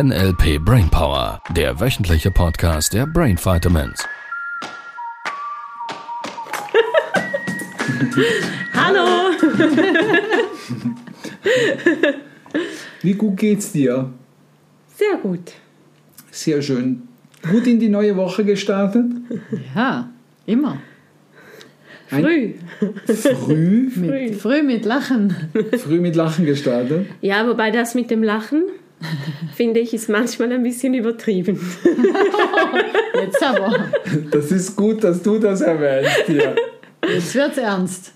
NLP Brainpower, der wöchentliche Podcast der Brain Vitamins. Hallo! Wie gut geht's dir? Sehr gut. Sehr schön. Gut in die neue Woche gestartet? Ja, immer. Früh. Früh? Mit, früh mit Lachen. Früh mit Lachen gestartet? Ja, wobei das mit dem Lachen, finde ich, ist manchmal ein bisschen übertrieben. Jetzt aber. Das ist gut, dass du das erwähnst hier. Jetzt wird's ernst.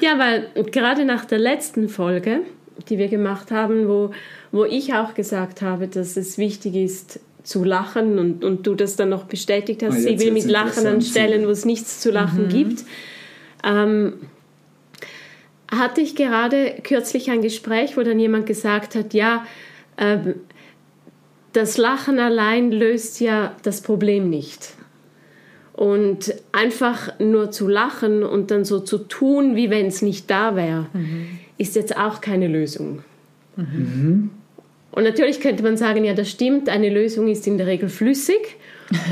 Ja, weil gerade nach der letzten Folge, die wir gemacht haben, wo, wo ich auch gesagt habe, dass es wichtig ist, zu lachen und, und du das dann noch bestätigt hast, Ah, sie will mit Lachen an. Stellen, wo es nichts zu lachen gibt. Ähm, hatte ich gerade kürzlich ein Gespräch, wo dann jemand gesagt hat, ja, ähm, das Lachen allein löst ja das Problem nicht. Und einfach nur zu lachen und dann so zu tun, wie wenn es nicht da wäre, ist jetzt auch keine Lösung. Und natürlich könnte man sagen, ja, das stimmt, eine Lösung ist in der Regel flüssig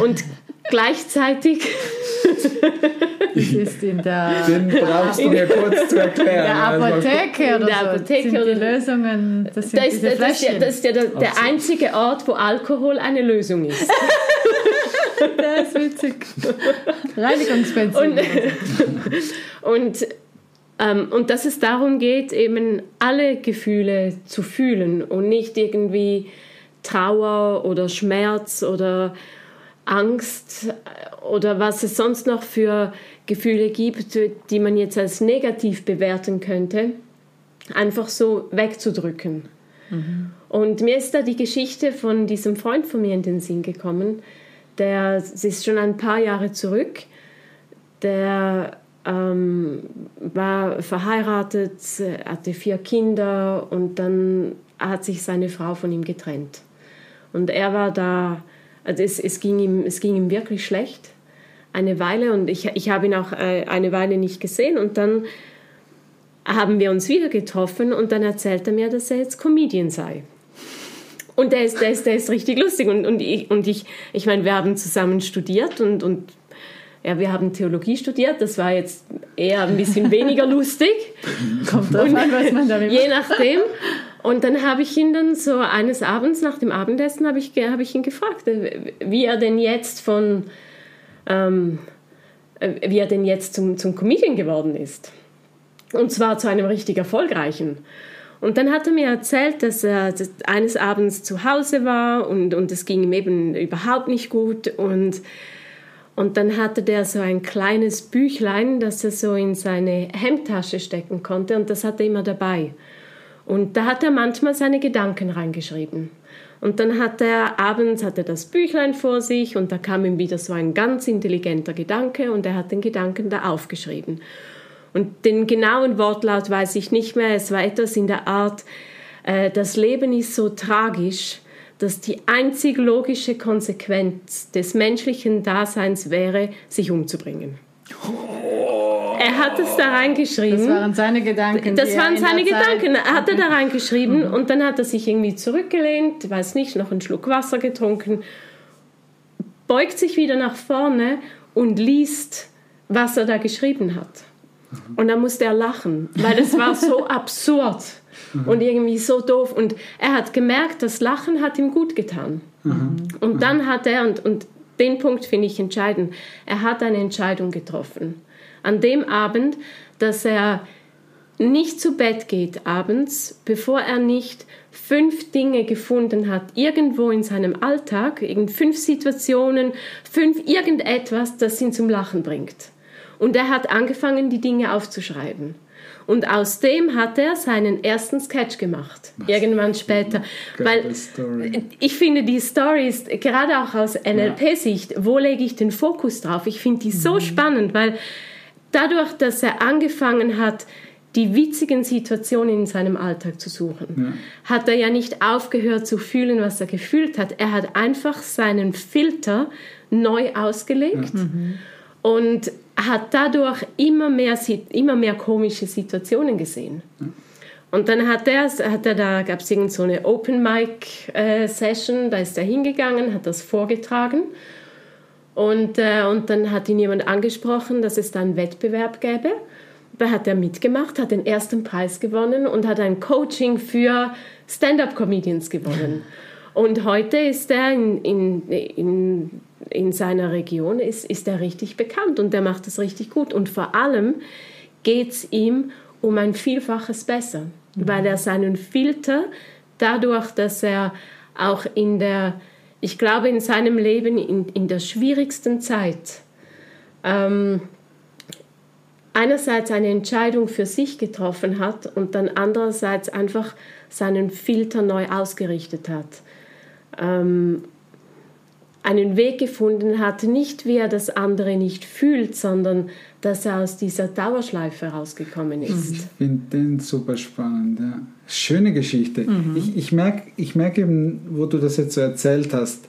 und gleichzeitig Das ist in der, Den brauchst du mir kurz zu erklären. der Also, Apotheke In oder der so. Apotheke sind oder- die Lösungen, das sind das ist, diese das ist ja, das ist ja der, der einzige Ort, wo Alkohol eine Lösung ist. Der ist witzig. Reinigungsbenzin. Und, und, ähm, und dass es darum geht, eben alle Gefühle zu fühlen und nicht irgendwie Trauer oder Schmerz oder Angst äh, oder was es sonst noch für Gefühle gibt, die man jetzt als negativ bewerten könnte, einfach so wegzudrücken. Und mir ist da die Geschichte von diesem Freund von mir in den Sinn gekommen, der es ist schon ein paar Jahre zurück, der ähm, war verheiratet, hatte vier Kinder und dann hat sich seine Frau von ihm getrennt. Und er war da, also es, es, ging, ihm, es ging ihm wirklich schlecht, eine Weile und ich, ich habe ihn auch äh, eine Weile nicht gesehen und dann haben wir uns wieder getroffen und dann erzählt er mir, dass er jetzt Comedian sei. Und der ist, der ist, der ist richtig lustig. Und, und, ich, und ich, ich meine, wir haben zusammen studiert und, und ja, wir haben Theologie studiert. Das war jetzt eher ein bisschen weniger lustig, Kommt drauf an, was man damit je nachdem. Und dann habe ich ihn dann so eines Abends nach dem Abendessen habe ich, habe ich ihn gefragt, äh, wie er denn jetzt von ähm, äh, wie er denn jetzt zum, zum Comedian geworden ist. Und zwar zu einem richtig erfolgreichen. Und dann hat er mir erzählt, dass er eines Abends zu Hause war und, und es ging ihm eben überhaupt nicht gut. Und, und dann hatte der so ein kleines Büchlein, das er so in seine Hemdtasche stecken konnte und das hatte er immer dabei. Und da hat er manchmal seine Gedanken reingeschrieben. Und dann hat er abends hat er das Büchlein vor sich und da kam ihm wieder so ein ganz intelligenter Gedanke und er hat den Gedanken da aufgeschrieben. Und den genauen Wortlaut weiß ich nicht mehr. Es war etwas in der Art, äh, das Leben ist so tragisch, dass die einzig logische Konsequenz des menschlichen Daseins wäre, sich umzubringen. Er hat es da reingeschrieben. Das waren seine Gedanken. Das waren seine Zeit- Gedanken. Er hat er da reingeschrieben und dann hat er sich irgendwie zurückgelehnt, weiß nicht, noch einen Schluck Wasser getrunken, beugt sich wieder nach vorne und liest, was er da geschrieben hat. Und dann musste er lachen, weil es war so absurd und irgendwie so doof. Und er hat gemerkt, das Lachen hat ihm gut getan. Und dann hat er, und, und den Punkt finde ich entscheidend, er hat eine Entscheidung getroffen. An dem Abend, dass er nicht zu Bett geht abends, bevor er nicht fünf Dinge gefunden hat, irgendwo in seinem Alltag, irgend fünf Situationen, fünf irgendetwas, das ihn zum Lachen bringt. Und er hat angefangen, die Dinge aufzuschreiben. Und aus dem hat er seinen ersten Sketch gemacht. Irgendwann später. Geile Weil Story. ich finde die Stories, gerade auch aus NLP-Sicht, wo lege ich den Fokus drauf? Ich finde die so spannend, weil dadurch, dass er angefangen hat, die witzigen Situationen in seinem Alltag zu suchen, hat er ja nicht aufgehört zu fühlen, was er gefühlt hat. Er hat einfach seinen Filter neu ausgelegt und hat dadurch immer mehr, immer mehr komische Situationen gesehen. Und dann hat er, hat er da gab es irgend so eine Open Mic äh, Session, da ist er hingegangen, hat das vorgetragen. Und, äh, und dann hat ihn jemand angesprochen, dass es da einen Wettbewerb gäbe. Da hat er mitgemacht, hat den ersten Preis gewonnen und hat ein Coaching für Stand-up-Comedians gewonnen. Und heute ist er in, in, in, in seiner Region, ist, ist er richtig bekannt und der macht es richtig gut. Und vor allem geht es ihm um ein Vielfaches besser, mhm. weil er seinen Filter, dadurch, dass er auch in der, ich glaube, in seinem Leben, in, in der schwierigsten Zeit, ähm, einerseits eine Entscheidung für sich getroffen hat und dann andererseits einfach seinen Filter neu ausgerichtet hat. Ähm, einen Weg gefunden hat, nicht wie er das andere nicht fühlt, sondern dass er aus dieser Dauerschleife rausgekommen ist. Ich finde den super spannend, ja. Schöne Geschichte. Mhm. Ich, ich merke ich merk eben, wo du das jetzt so erzählt hast,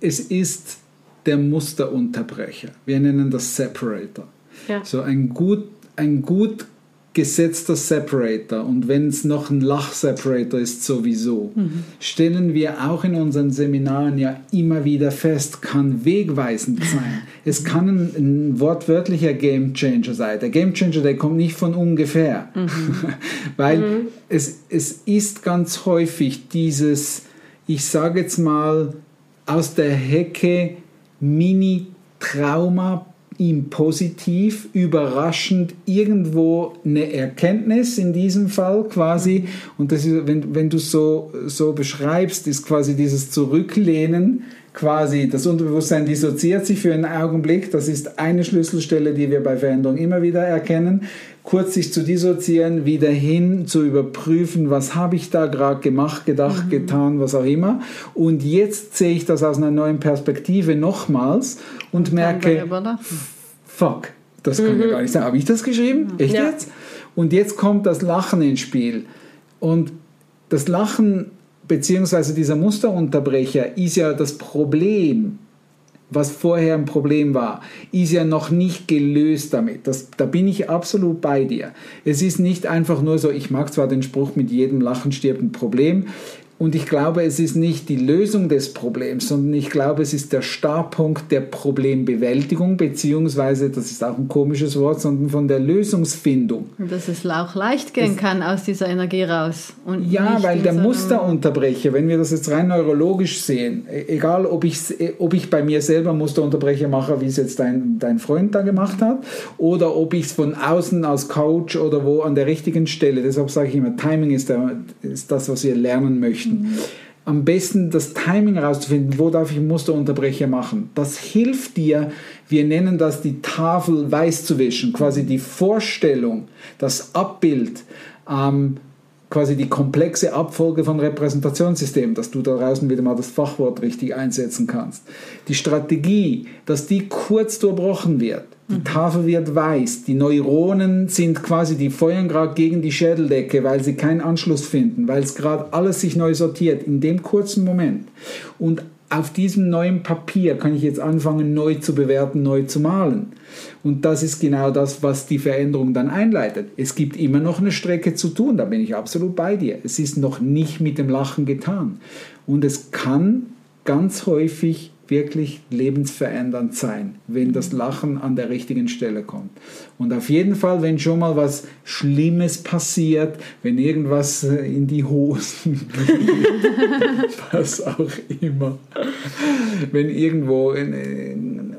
es ist der Musterunterbrecher. Wir nennen das Separator. Ja. So ein gut, ein gut gesetzter Separator und wenn es noch ein Lach-Separator ist sowieso, mhm. stellen wir auch in unseren Seminaren ja immer wieder fest, kann wegweisend sein. es kann ein, ein wortwörtlicher Gamechanger sein. Der Gamechanger, der kommt nicht von ungefähr, mhm. weil mhm. Es, es ist ganz häufig dieses, ich sage jetzt mal, aus der Hecke Mini-Trauma ihm positiv, überraschend irgendwo eine Erkenntnis in diesem Fall quasi. Und das ist, wenn, wenn du so, so beschreibst, ist quasi dieses Zurücklehnen, quasi das Unterbewusstsein dissoziiert sich für einen Augenblick. Das ist eine Schlüsselstelle, die wir bei Veränderung immer wieder erkennen. Kurz sich zu dissoziieren, wieder hin zu überprüfen, was habe ich da gerade gemacht, gedacht, mhm. getan, was auch immer. Und jetzt sehe ich das aus einer neuen Perspektive nochmals und, und merke, fuck, das kann mhm. ja gar nicht sein. Habe ich das geschrieben? Mhm. Echt ja. jetzt? Und jetzt kommt das Lachen ins Spiel. Und das Lachen beziehungsweise dieser Musterunterbrecher ist ja das Problem, was vorher ein Problem war, ist ja noch nicht gelöst damit. Das, da bin ich absolut bei dir. Es ist nicht einfach nur so, ich mag zwar den Spruch, mit jedem Lachen stirbt ein Problem. Und ich glaube, es ist nicht die Lösung des Problems, sondern ich glaube, es ist der Startpunkt der Problembewältigung, beziehungsweise, das ist auch ein komisches Wort, sondern von der Lösungsfindung. Dass es auch leicht gehen das, kann aus dieser Energie raus. ja, weil der Musterunterbrecher, wenn wir das jetzt rein neurologisch sehen, e, egal ob ich, e, ob ich bei mir selber Musterunterbrecher mache, wie es jetzt dein, dein Freund da gemacht hat, oder ob ich es von außen als Coach oder wo an der richtigen Stelle, deshalb sage ich immer, Timing ist, der, ist das, was wir lernen möchten möchten. Am besten das Timing herauszufinden, wo darf ich Musterunterbrecher machen. Das hilft dir, wir nennen das die Tafel weiß zu wischen, quasi die Vorstellung, das Abbild, ähm, quasi die komplexe Abfolge von Repräsentationssystemen, dass du da draußen wieder mal das Fachwort richtig einsetzen kannst. Die Strategie, dass die kurz durchbrochen wird. Die mhm. Tafel wird weiß. Die Neuronen sind quasi, die feuern gerade gegen die Schädeldecke, weil sie keinen Anschluss finden, weil es gerade alles sich neu sortiert in dem kurzen Moment. Und auf diesem neuen Papier kann ich jetzt anfangen, neu zu bewerten, neu zu malen. Und das ist genau das, was die Veränderung dann einleitet. Es gibt immer noch eine Strecke zu tun, da bin ich absolut bei dir. Es ist noch nicht mit dem Lachen getan. Und es kann ganz häufig wirklich lebensverändernd sein, wenn das Lachen an der richtigen Stelle kommt. Und auf jeden Fall, wenn schon mal was Schlimmes passiert, wenn irgendwas äh, in die Hosen geht, was auch immer, wenn irgendwo in, in,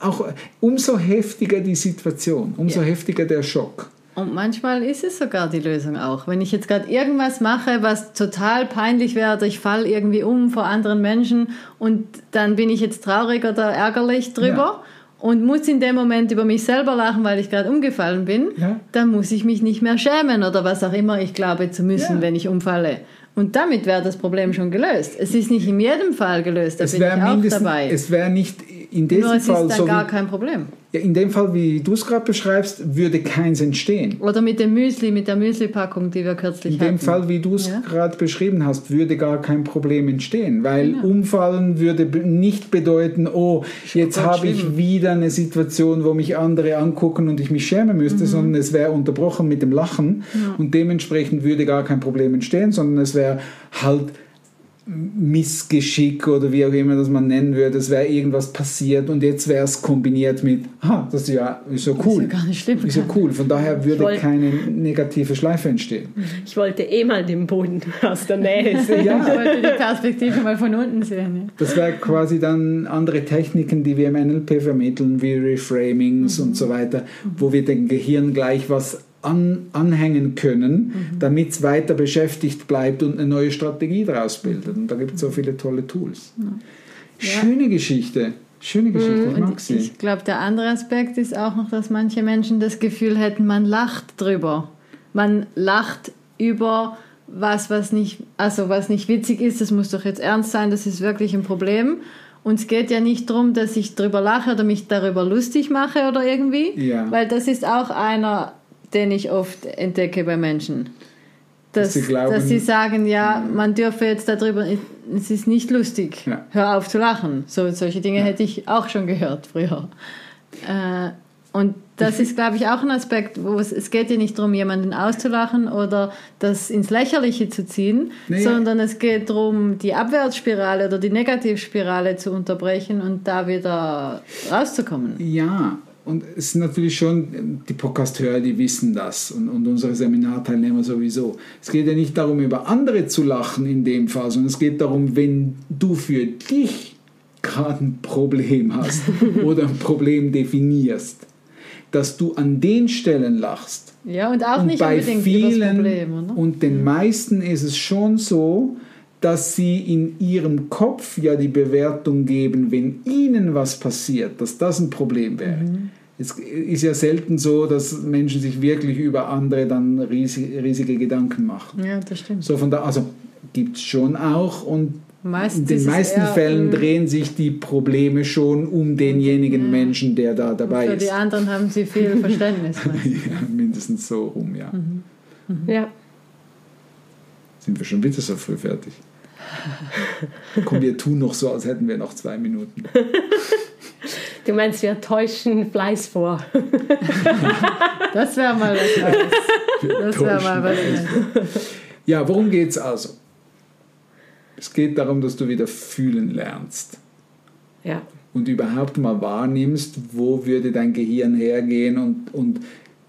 auch umso heftiger die Situation, umso ja. heftiger der Schock. Und manchmal ist es sogar die Lösung auch. Wenn ich jetzt gerade irgendwas mache, was total peinlich wäre, oder ich falle irgendwie um vor anderen Menschen und dann bin ich jetzt traurig oder ärgerlich drüber ja. und muss in dem Moment über mich selber lachen, weil ich gerade umgefallen bin, ja. dann muss ich mich nicht mehr schämen oder was auch immer ich glaube zu müssen, ja. wenn ich umfalle. Und damit wäre das Problem schon gelöst. Es ist nicht in jedem Fall gelöst, da es bin ich auch dabei. Es wäre nicht in diesem Nur es Fall, ist dann so gar wie, kein Problem. ja, in dem Fall, wie du es gerade beschreibst, würde keins entstehen. Oder mit dem Müsli, mit der Müsli-Packung, die wir kürzlich In dem hatten. Fall, wie du es Ja. gerade beschrieben hast, würde gar kein Problem entstehen, weil umfallen würde nicht bedeuten, oh, jetzt habe ich wieder eine Situation, wo mich andere angucken und ich mich schämen müsste, sondern es wäre unterbrochen mit dem Lachen und dementsprechend würde gar kein Problem entstehen, sondern es wäre halt Missgeschick oder wie auch immer das man nennen würde, es wäre irgendwas passiert und jetzt wäre es kombiniert mit, ah, das ist ja, ist ja cool. ja gar nicht schlimm. Ist ja cool. Von daher würde wollte- keine negative Schleife entstehen. Ich wollte eh mal den Boden aus der Nähe sehen. Ich Ja, wollte die Perspektive mal von unten sehen. das wäre quasi dann andere Techniken, die wir im NLP vermitteln, wie Reframings und so weiter, wo wir dem Gehirn gleich was an, anhängen können, damit es weiter beschäftigt bleibt und eine neue Strategie daraus bildet. Und da gibt es so viele tolle Tools. Schöne Geschichte. Schöne Geschichte, ich mag Und sie. ich glaube, der andere Aspekt ist auch noch, dass manche Menschen das Gefühl hätten, man lacht drüber. Man lacht über was, was nicht, also was nicht witzig ist, das muss doch jetzt ernst sein, das ist wirklich ein Problem. Und es geht ja nicht darum, dass ich drüber lache oder mich darüber lustig mache oder irgendwie, Ja. weil das ist auch einer, den ich oft entdecke bei Menschen. Dass, Dass sie glauben- dass sie sagen, ja, man dürfe jetzt darüber, es ist nicht lustig, Ja. hör auf zu lachen. So, solche Dinge hätte ich auch schon gehört früher. Äh, und das ist, glaube ich, auch ein Aspekt, wo es, es geht ja nicht darum, jemanden auszulachen oder das ins Lächerliche zu ziehen, Nee. sondern es geht darum, die Abwärtsspirale oder die Negativspirale zu unterbrechen und da wieder rauszukommen. Ja, und es ist natürlich schon, die Podcast-Hörer, die wissen das und, und unsere Seminarteilnehmer sowieso. Es geht ja nicht darum, über andere zu lachen in dem Fall, sondern es geht darum, wenn du für dich gerade ein Problem hast oder ein Problem definierst, dass du an den Stellen lachst. Ja, und auch und nicht bei unbedingt vielen über das Problem, oder? und den meisten ist es schon so, dass sie in ihrem Kopf ja die Bewertung geben, wenn ihnen was passiert, dass das ein Problem wäre. Mhm. Es ist ja selten so, dass Menschen sich wirklich über andere dann riesig, riesige Gedanken machen. Ja, das stimmt. So von da, also gibt es schon auch und Meistens in den meisten Fällen drehen sich die Probleme schon um denjenigen Menschen, der da dabei Für ist. die anderen haben sie viel Verständnis. Ja, mindestens so rum, ja. Mhm. Ja. Sind wir schon wieder so früh fertig? Komm, wir tun noch so, als hätten wir noch zwei Minuten. Du meinst, wir täuschen Fleiß vor. Das wäre mal was Neues. Das wäre mal was Neues. Ja, worum geht es also? Es geht darum, dass du wieder fühlen lernst Ja. und überhaupt mal wahrnimmst, wo würde dein Gehirn hergehen und, und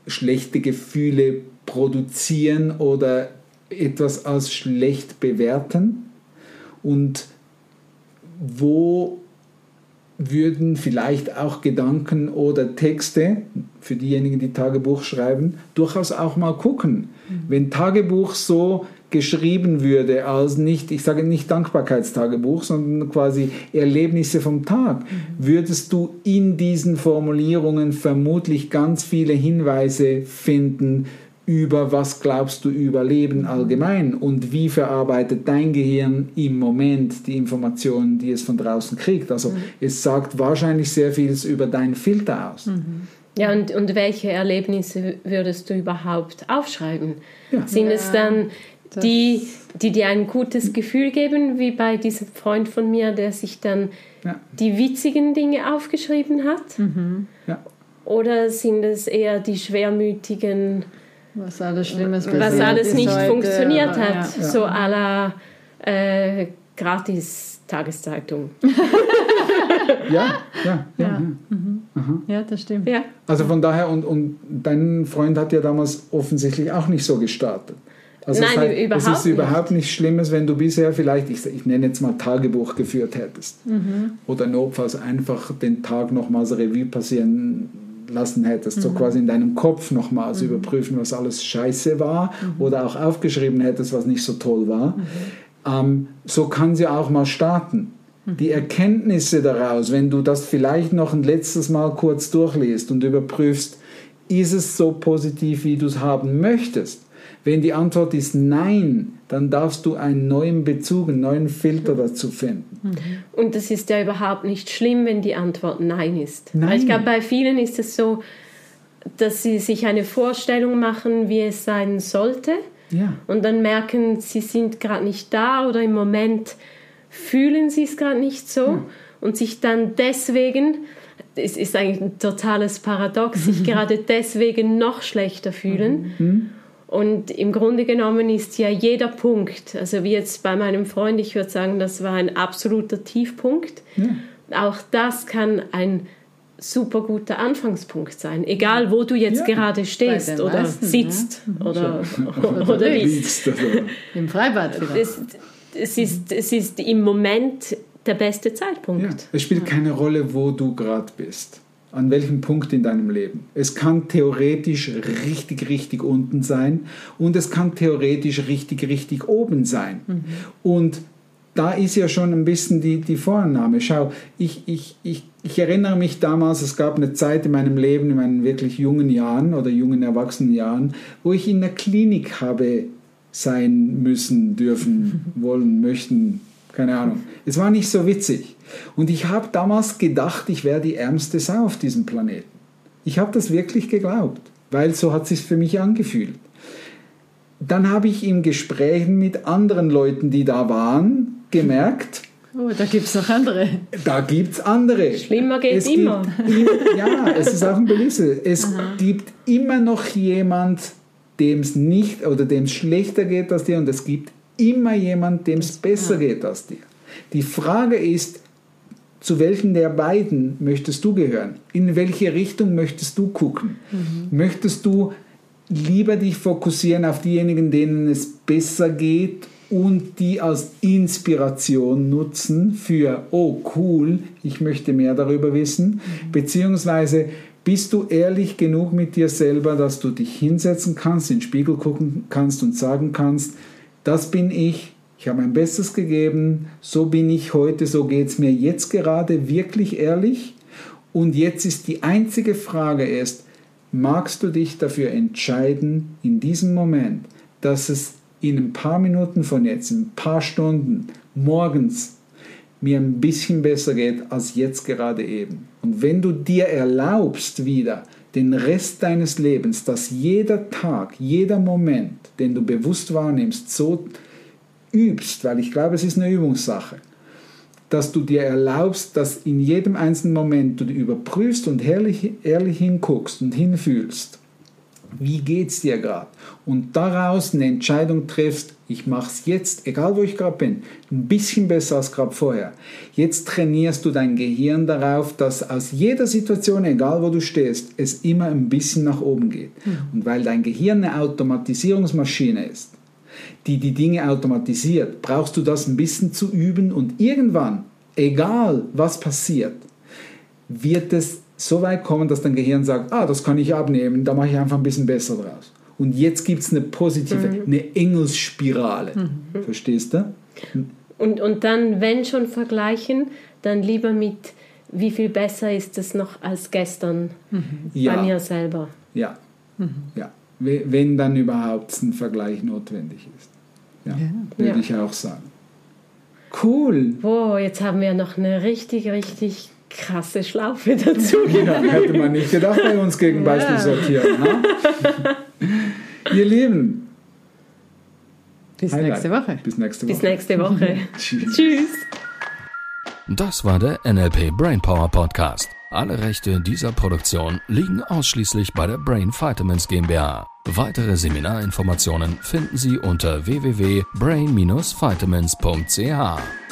schlechte Gefühle produzieren oder etwas als schlecht bewerten und wo würden vielleicht auch Gedanken oder Texte für diejenigen, die Tagebuch schreiben, durchaus auch mal gucken. Wenn Tagebuch so geschrieben würde als nicht, ich sage nicht Dankbarkeitstagebuch, sondern quasi Erlebnisse vom Tag, würdest du in diesen Formulierungen vermutlich ganz viele Hinweise finden, über was glaubst du über Leben allgemein und wie verarbeitet dein Gehirn im Moment die Informationen, die es von draußen kriegt. Also es sagt wahrscheinlich sehr vieles über deinen Filter aus. Ja, und, und welche Erlebnisse würdest du überhaupt aufschreiben? Ja. Sind es Ja, dann die, die dir ein gutes Gefühl geben, wie bei diesem Freund von mir, der sich dann Ja. die witzigen Dinge aufgeschrieben hat? Ja. Oder sind es eher die schwermütigen, Was alles Schlimmes was alles nicht heute, funktioniert aber, hat? ja. So à la äh, Gratis-Tageszeitung. Ja, ja, ja. ja. Ja, das stimmt. Ja. Also von daher, und, und dein Freund hat ja damals offensichtlich auch nicht so gestartet. Also Nein, das heißt, überhaupt es ist überhaupt nichts Schlimmes, wenn du bisher vielleicht, ich, ich nenne jetzt mal Tagebuch geführt hättest. Oder notfalls einfach den Tag nochmals Revue passieren lassen hättest, so quasi in deinem Kopf nochmals überprüfen, was alles scheiße war oder auch aufgeschrieben hättest, was nicht so toll war. Ähm, so kann sie auch mal starten. Die Erkenntnisse daraus, wenn du das vielleicht noch ein letztes Mal kurz durchliest und überprüfst, ist es so positiv, wie du es haben möchtest? Wenn die Antwort ist Nein, dann darfst du einen neuen Bezug, einen neuen Filter dazu finden. Und das ist ja überhaupt nicht schlimm, wenn die Antwort Nein ist. Nein. Weil ich glaube, bei vielen ist es so, dass sie sich eine Vorstellung machen, wie es sein sollte. Ja. Und dann merken, sie sind gerade nicht da oder im Moment fühlen sie es gerade nicht so. Und sich dann deswegen, es ist eigentlich ein totales Paradox, sich gerade deswegen noch schlechter fühlen. Und im Grunde genommen ist ja jeder Punkt, also wie jetzt bei meinem Freund, ich würde sagen, das war ein absoluter Tiefpunkt. Auch das kann ein super guter Anfangspunkt sein, egal wo du jetzt Ja. gerade stehst oder meisten, sitzt oder, oder wie. Liebst oder- Im Freibad wieder. Es, es, ist, es ist im Moment der beste Zeitpunkt. Ja, es spielt keine Rolle, wo du gerade bist. An welchem Punkt in deinem Leben. Es kann theoretisch richtig, richtig unten sein und es kann theoretisch richtig, richtig oben sein. Und da ist ja schon ein bisschen die, die Vorannahme. Schau, ich, ich, ich, ich erinnere mich damals, es gab eine Zeit in meinem Leben, in meinen wirklich jungen Jahren oder jungen Erwachsenenjahren, wo ich in der Klinik habe sein müssen, dürfen, wollen, möchten, keine Ahnung. Es war nicht so witzig. Und ich habe damals gedacht, ich wäre die ärmste Sau auf diesem Planeten. Ich habe das wirklich geglaubt, weil so hat es sich für mich angefühlt. Dann habe ich in Gesprächen mit anderen Leuten, die da waren, gemerkt, Oh, da gibt es noch andere. da gibt es andere. Schlimmer geht's Es gibt immer. im- ja, es ist auch ein Belisse. Es gibt immer noch jemand, dem es nicht oder dem es schlechter geht als dir und es gibt immer jemand, dem es besser geht als dir. Die Frage ist, zu welchen der beiden möchtest du gehören? In welche Richtung möchtest du gucken? Möchtest du lieber dich fokussieren auf diejenigen, denen es besser geht und die als Inspiration nutzen für, oh cool, ich möchte mehr darüber wissen, beziehungsweise bist du ehrlich genug mit dir selber, dass du dich hinsetzen kannst, in den Spiegel gucken kannst und sagen kannst, das bin ich, ich habe mein Bestes gegeben, so bin ich heute, so geht es mir jetzt gerade wirklich ehrlich. Und jetzt ist die einzige Frage ist, magst du dich dafür entscheiden, in diesem Moment, dass es in ein paar Minuten von jetzt, in ein paar Stunden, morgens, mir ein bisschen besser geht als jetzt gerade eben. Und wenn du dir erlaubst wieder, den Rest deines Lebens, dass jeder Tag, jeder Moment, den du bewusst wahrnimmst, so übst, weil ich glaube, es ist eine Übungssache, dass du dir erlaubst, dass in jedem einzelnen Moment du überprüfst und ehrlich, ehrlich hinguckst und hinfühlst, wie geht's dir gerade? Und daraus eine Entscheidung triffst, ich mache es jetzt, egal wo ich gerade bin, ein bisschen besser als gerade vorher. Jetzt trainierst du dein Gehirn darauf, dass aus jeder Situation, egal wo du stehst, es immer ein bisschen nach oben geht. Und weil dein Gehirn eine Automatisierungsmaschine ist, die die Dinge automatisiert, brauchst du das ein bisschen zu üben und irgendwann, egal was passiert, wird es so weit kommen, dass dein Gehirn sagt, ah, das kann ich abnehmen, da mache ich einfach ein bisschen besser draus. Und jetzt gibt es eine positive, eine Engelsspirale. Verstehst du? Und, und dann, wenn schon vergleichen, dann lieber mit, wie viel besser ist es noch als gestern Ja. bei mir selber. Ja. ja. We- Wenn dann überhaupt ein Vergleich notwendig ist. Ja, würde Ja. ich auch sagen. Cool. Wow, jetzt haben wir noch eine richtig, richtig krasse Schlaufe dazu. Ja, hätte man nicht gedacht bei uns gegen Beispielsortieren. Ne? Ihr Lieben, Bis Highlight. nächste Woche. Bis nächste Woche. Bis nächste Woche. Tschüss. Tschüss. Das war der NLP Brainpower Podcast. Alle Rechte dieser Produktion liegen ausschließlich bei der Brain Vitamins GmbH. Weitere Seminarinformationen finden Sie unter www.brain-vitamins.ch.